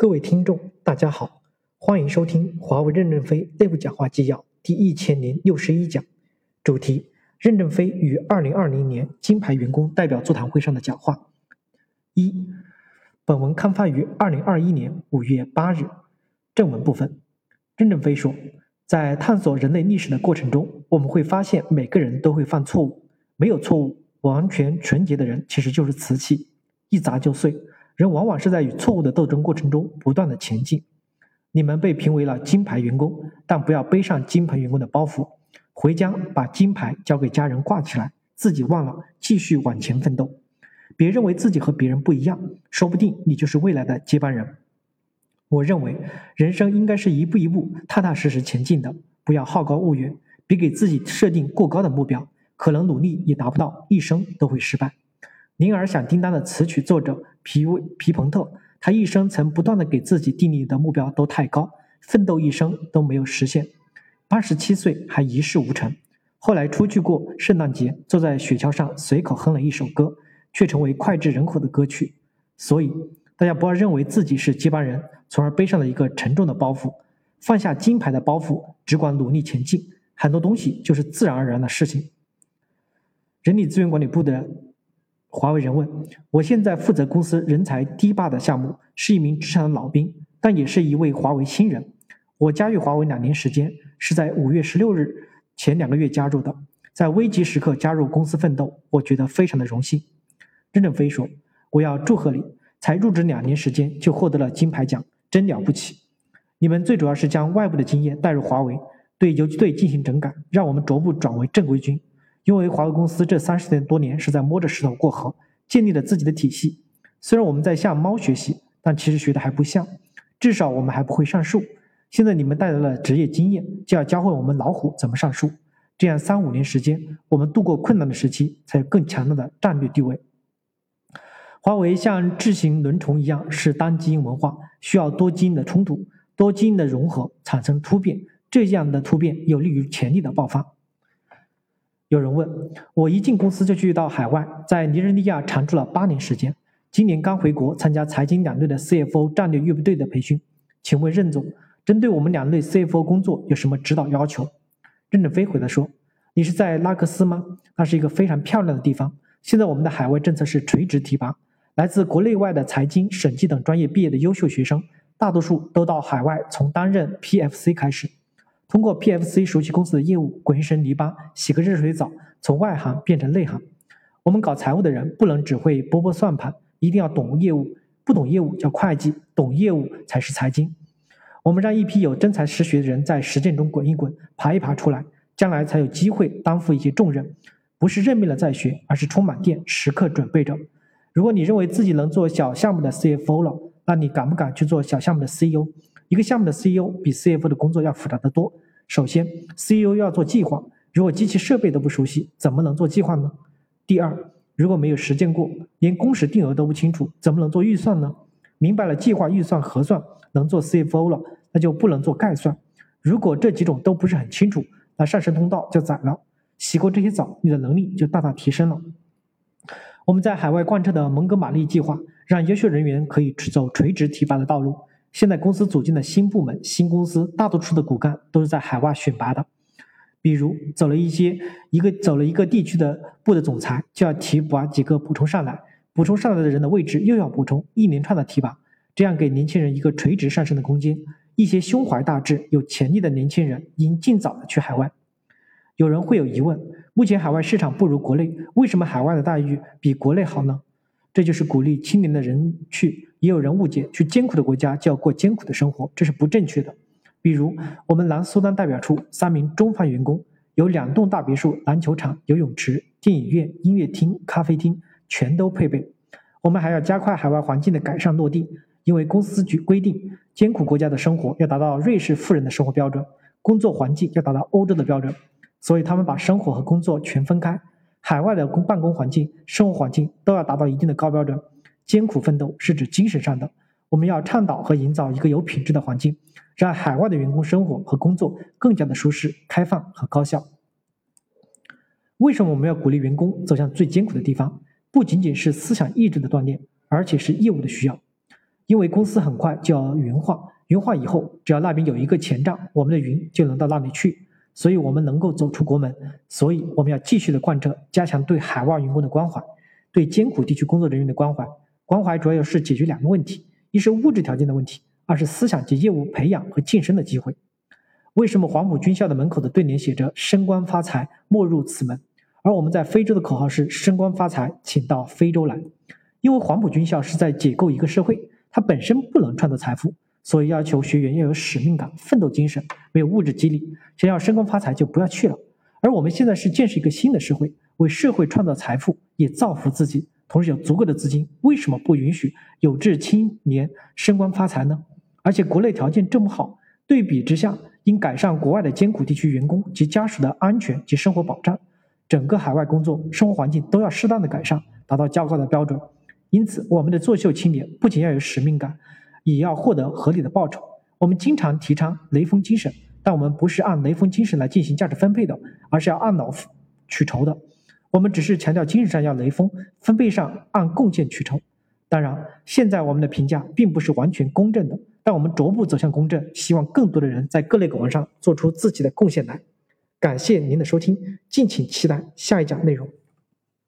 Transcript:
各位听众，大家好，欢迎收听华为任正非内部讲话纪要第一千零六十一讲，主题：任正非于二零二零年金牌员工代表座谈会上的讲话。一，本文刊发于二零二一年五月八日。正文部分，任正非说，在探索人类历史的过程中，我们会发现每个人都会犯错误，没有错误，完全纯洁的人其实就是瓷器，一砸就碎。人往往是在与错误的斗争过程中不断的前进。你们被评为了金牌员工，但不要背上金牌员工的包袱，回家把金牌交给家人挂起来，自己忘了，继续往前奋斗。别认为自己和别人不一样，说不定你就是未来的接班人。我认为人生应该是一步一步踏踏实实前进的，不要好高骛远，别给自己设定过高的目标，可能努力也达不到，一生都会失败。铃儿响叮当的词曲作者皮皮蓬特，他一生曾不断的给自己定立的目标都太高，奋斗一生都没有实现，八十七岁还一事无成。后来出去过圣诞节，坐在雪橇上随口哼了一首歌，却成为脍炙人口的歌曲。所以大家不要认为自己是接班人，从而背上了一个沉重的包袱，放下金牌的包袱，只管努力前进，很多东西就是自然而然的事情。人力资源管理部的。华为人问：“我现在负责公司人才堤坝的项目，是一名职场的老兵，但也是一位华为新人。我加入华为两年时间，是在五月十六日前两个月加入的，在危急时刻加入公司奋斗，我觉得非常的荣幸。”任正非说：“我要祝贺你，才入职两年时间就获得了金牌奖，真了不起！你们最主要是将外部的经验带入华为，对游击队进行整改，让我们逐步转为正规军。”因为华为公司这三十年多年是在摸着石头过河，建立了自己的体系。虽然我们在向猫学习，但其实学的还不像。至少我们还不会上树。现在你们带来了职业经验，就要教会我们老虎怎么上树。这样三五年时间，我们度过困难的时期，才有更强大的战略地位。华为像智行轮虫一样是单基因文化，需要多基因的冲突、多基因的融合产生突变。这样的突变有利于潜力的爆发。有人问我，一进公司就去到海外，在尼日利亚常住了八年时间，今年刚回国参加财经两队的 CFO 战略预备队的培训。请问任总，针对我们两队 CFO 工作有什么指导要求？任正非回答说：“你是在拉克斯吗？那是一个非常漂亮的地方。现在我们的海外政策是垂直提拔，来自国内外的财经、审计等专业毕业的优秀学生，大多数都到海外，从担任 PFC 开始。”通过 PFC 熟悉公司的业务，滚一身泥巴，洗个热水澡，从外行变成内行。我们搞财务的人不能只会拨拨算盘，一定要懂业务。不懂业务叫会计，懂业务才是财经。我们让一批有真才实学的人在实践中滚一滚，爬一爬出来，将来才有机会担负一些重任。不是认命了再学，而是充满电，时刻准备着。如果你认为自己能做小项目的 CFO 了，那你敢不敢去做小项目的 CEO？一个项目的 CEO 比 CFO 的工作要复杂得多。首先，CEO 要做计划，如果机器设备都不熟悉，怎么能做计划呢？第二，如果没有实践过，连工时定额都不清楚，怎么能做预算呢？明白了计划、预算、核算，能做 CFO 了，那就不能做概算。如果这几种都不是很清楚，那上升通道就窄了。洗过这些澡，你的能力就大大提升了。我们在海外贯彻的蒙哥马利计划，让优秀人员可以走垂直提拔的道路。现在公司组建的新部门、新公司，大多数的骨干都是在海外选拔的。比如走了一些一个走了一个地区的部的总裁，就要提拔几个补充上来，补充上来的人的位置又要补充，一连串的提拔，这样给年轻人一个垂直上升的空间。一些胸怀大志、有潜力的年轻人应尽早的去海外。有人会有疑问：目前海外市场不如国内，为什么海外的待遇比国内好呢？这就是鼓励青年的人去。也有人误解，去艰苦的国家就要过艰苦的生活，这是不正确的。比如，我们南苏丹代表处三名中方员工，有两栋大别墅、篮球场、游泳池、电影院、音乐厅、咖啡厅，全都配备。我们还要加快海外环境的改善落地，因为公司局规定，艰苦国家的生活要达到瑞士富人的生活标准，工作环境要达到欧洲的标准，所以他们把生活和工作全分开，海外的工办公环境、生活环境都要达到一定的高标准。艰苦奋斗是指精神上的，我们要倡导和营造一个有品质的环境，让海外的员工生活和工作更加的舒适、开放和高效。为什么我们要鼓励员工走向最艰苦的地方？不仅仅是思想意志的锻炼，而且是业务的需要。因为公司很快就要云化，云化以后，只要那边有一个前站，我们的云就能到那里去，所以我们能够走出国门。所以我们要继续的贯彻，加强对海外员工的关怀，对艰苦地区工作人员的关怀。关怀主要是解决两个问题：一是物质条件的问题，二是思想及业务培养和晋升的机会。为什么黄埔军校的门口的对联写着“升官发财，莫入此门”，而我们在非洲的口号是“升官发财，请到非洲来”？因为黄埔军校是在解构一个社会，它本身不能创造财富，所以要求学员要有使命感、奋斗精神，没有物质激励，想要升官发财就不要去了。而我们现在是建设一个新的社会，为社会创造财富，也造福自己。同时有足够的资金，为什么不允许有志青年升官发财呢？而且国内条件这么好，对比之下，应改善国外的艰苦地区员工及家属的安全及生活保障，整个海外工作生活环境都要适当的改善，达到较高的标准。因此，我们的作秀青年不仅要有使命感，也要获得合理的报酬。我们经常提倡雷锋精神，但我们不是按雷锋精神来进行价值分配的，而是要按劳取酬的。我们只是强调精神上要雷锋，分配上按贡献取酬。当然，现在我们的评价并不是完全公正的，但我们逐步走向公正，希望更多的人在各类岗位上做出自己的贡献来。感谢您的收听，敬请期待下一讲内容。